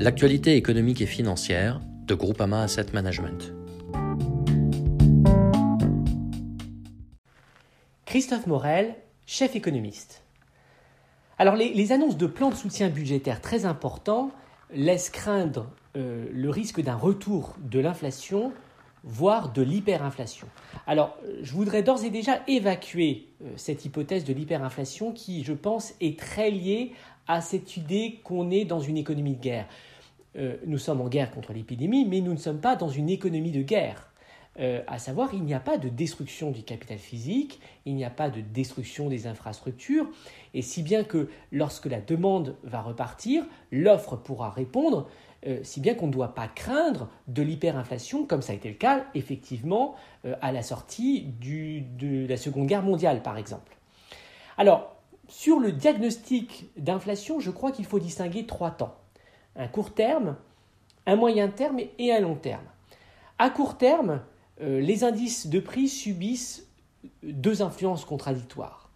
l'actualité économique et financière de Groupama Asset Management. Christophe Morel, chef économiste. Alors les, annonces de plans de soutien budgétaire très importants laissent craindre euh, le risque d'un retour de l'inflation, voire de l'hyperinflation. Alors je voudrais d'ores et déjà évacuer euh, cette hypothèse de l'hyperinflation qui, je pense, est très liée à cette idée qu'on est dans une économie de guerre. Euh, nous sommes en guerre contre l'épidémie, mais nous ne sommes pas dans une économie de guerre. Euh, à savoir, il n'y a pas de destruction du capital physique, il n'y a pas de destruction des infrastructures, et si bien que lorsque la demande va repartir, l'offre pourra répondre, euh, si bien qu'on ne doit pas craindre de l'hyperinflation, comme ça a été le cas effectivement à la sortie de la Seconde Guerre mondiale, par exemple. Alors, sur le diagnostic d'inflation, je crois qu'il faut distinguer trois temps un court terme, un moyen terme et un long terme. À court terme, euh, les indices de prix subissent deux influences contradictoires.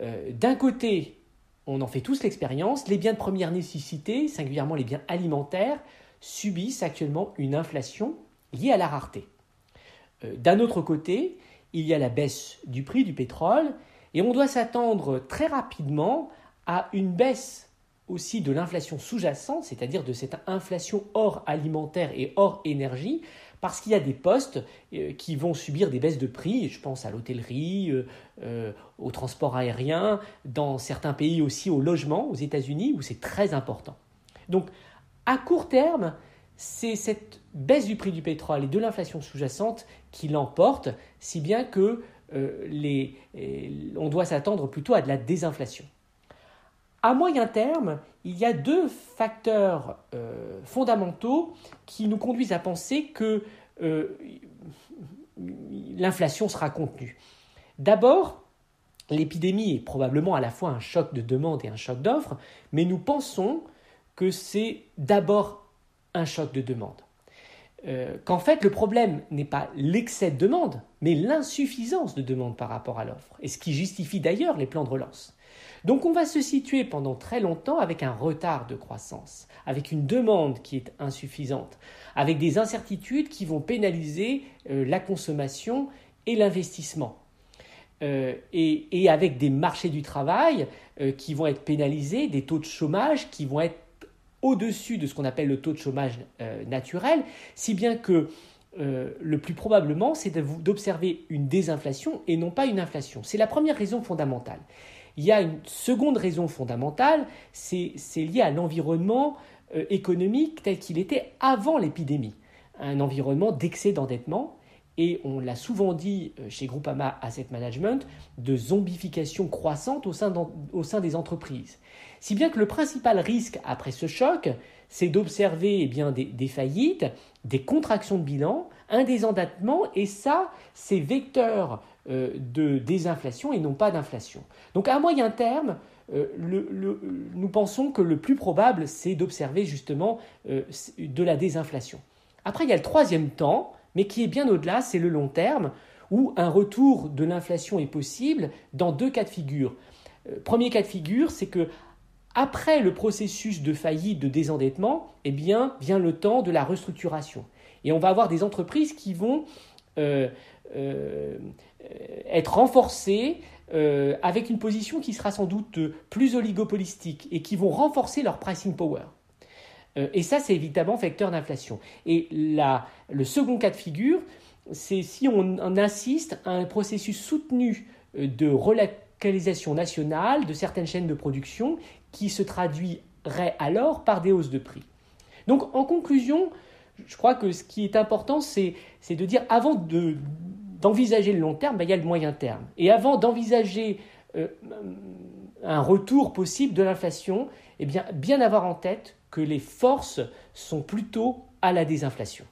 Euh, d'un côté, on en fait tous l'expérience, les biens de première nécessité, singulièrement les biens alimentaires, subissent actuellement une inflation liée à la rareté. Euh, d'un autre côté, il y a la baisse du prix du pétrole et on doit s'attendre très rapidement à une baisse aussi de l'inflation sous-jacente, c'est-à-dire de cette inflation hors alimentaire et hors énergie, parce qu'il y a des postes euh, qui vont subir des baisses de prix, je pense à l'hôtellerie, euh, euh, au transport aérien, dans certains pays aussi au logement, aux États-Unis, où c'est très important. Donc, à court terme, c'est cette baisse du prix du pétrole et de l'inflation sous-jacente qui l'emporte, si bien que les, on doit s'attendre plutôt à de la désinflation. À moyen terme, il y a deux facteurs euh, fondamentaux qui nous conduisent à penser que euh, l'inflation sera contenue. D'abord, l'épidémie est probablement à la fois un choc de demande et un choc d'offre, mais nous pensons que c'est d'abord un choc de demande. Euh, qu'en fait le problème n'est pas l'excès de demande, mais l'insuffisance de demande par rapport à l'offre, et ce qui justifie d'ailleurs les plans de relance. Donc on va se situer pendant très longtemps avec un retard de croissance, avec une demande qui est insuffisante, avec des incertitudes qui vont pénaliser euh, la consommation et l'investissement. Euh, et, avec des marchés du travail qui vont être pénalisés, des taux de chômage qui vont être au-dessus de ce qu'on appelle le taux de chômage naturel, si bien que le plus probablement, c'est d'observer une désinflation et non pas une inflation. C'est la première raison fondamentale. Il y a une seconde raison fondamentale, c'est lié à l'environnement euh, économique tel qu'il était avant l'épidémie. Un environnement d'excès d'endettement et on l'a souvent dit euh, chez Groupama Asset Management, de zombification croissante au sein, des entreprises. Si bien que le principal risque après ce choc, c'est d'observer eh bien des, faillites, des contractions de bilan, un désendettement, et ça, c'est vecteur euh, de désinflation et non pas d'inflation. Donc à moyen terme, euh, nous pensons que le plus probable, c'est d'observer justement de la désinflation. Après, il y a le troisième temps, mais qui est bien au-delà, c'est le long terme, où un retour de l'inflation est possible dans deux cas de figure. Euh, premier cas de figure, c'est que après le processus de faillite, de désendettement, eh bien, vient le temps de la restructuration. Et on va avoir des entreprises qui vont euh, euh, être renforcées avec une position qui sera sans doute plus oligopolistique et qui vont renforcer leur pricing power. Euh, et ça, c'est évidemment vecteur d'inflation. Et le second cas de figure, c'est si on, assiste à un processus soutenu euh, de relocalisation nationale de certaines chaînes de production qui se traduirait alors par des hausses de prix. Donc en conclusion, je crois que ce qui est important, c'est de dire avant d'envisager le long terme, ben, il y a le moyen terme. Et avant d'envisager euh, un retour possible de l'inflation, eh bien, bien avoir en tête que les forces sont plutôt à la désinflation.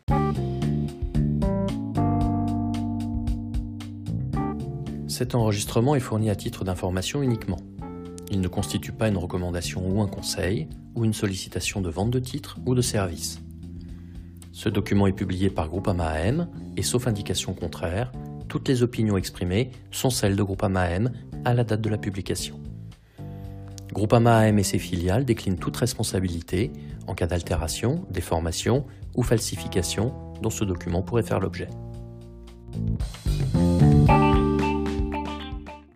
Cet enregistrement est fourni à titre d'information uniquement. Il ne constitue pas une recommandation ou un conseil, ou une sollicitation de vente de titres ou de services. Ce document est publié par Groupama AM et sauf indication contraire, toutes les opinions exprimées sont celles de Groupama AM à la date de la publication. Groupama AM et ses filiales déclinent toute responsabilité en cas d'altération, déformation ou falsification dont ce document pourrait faire l'objet.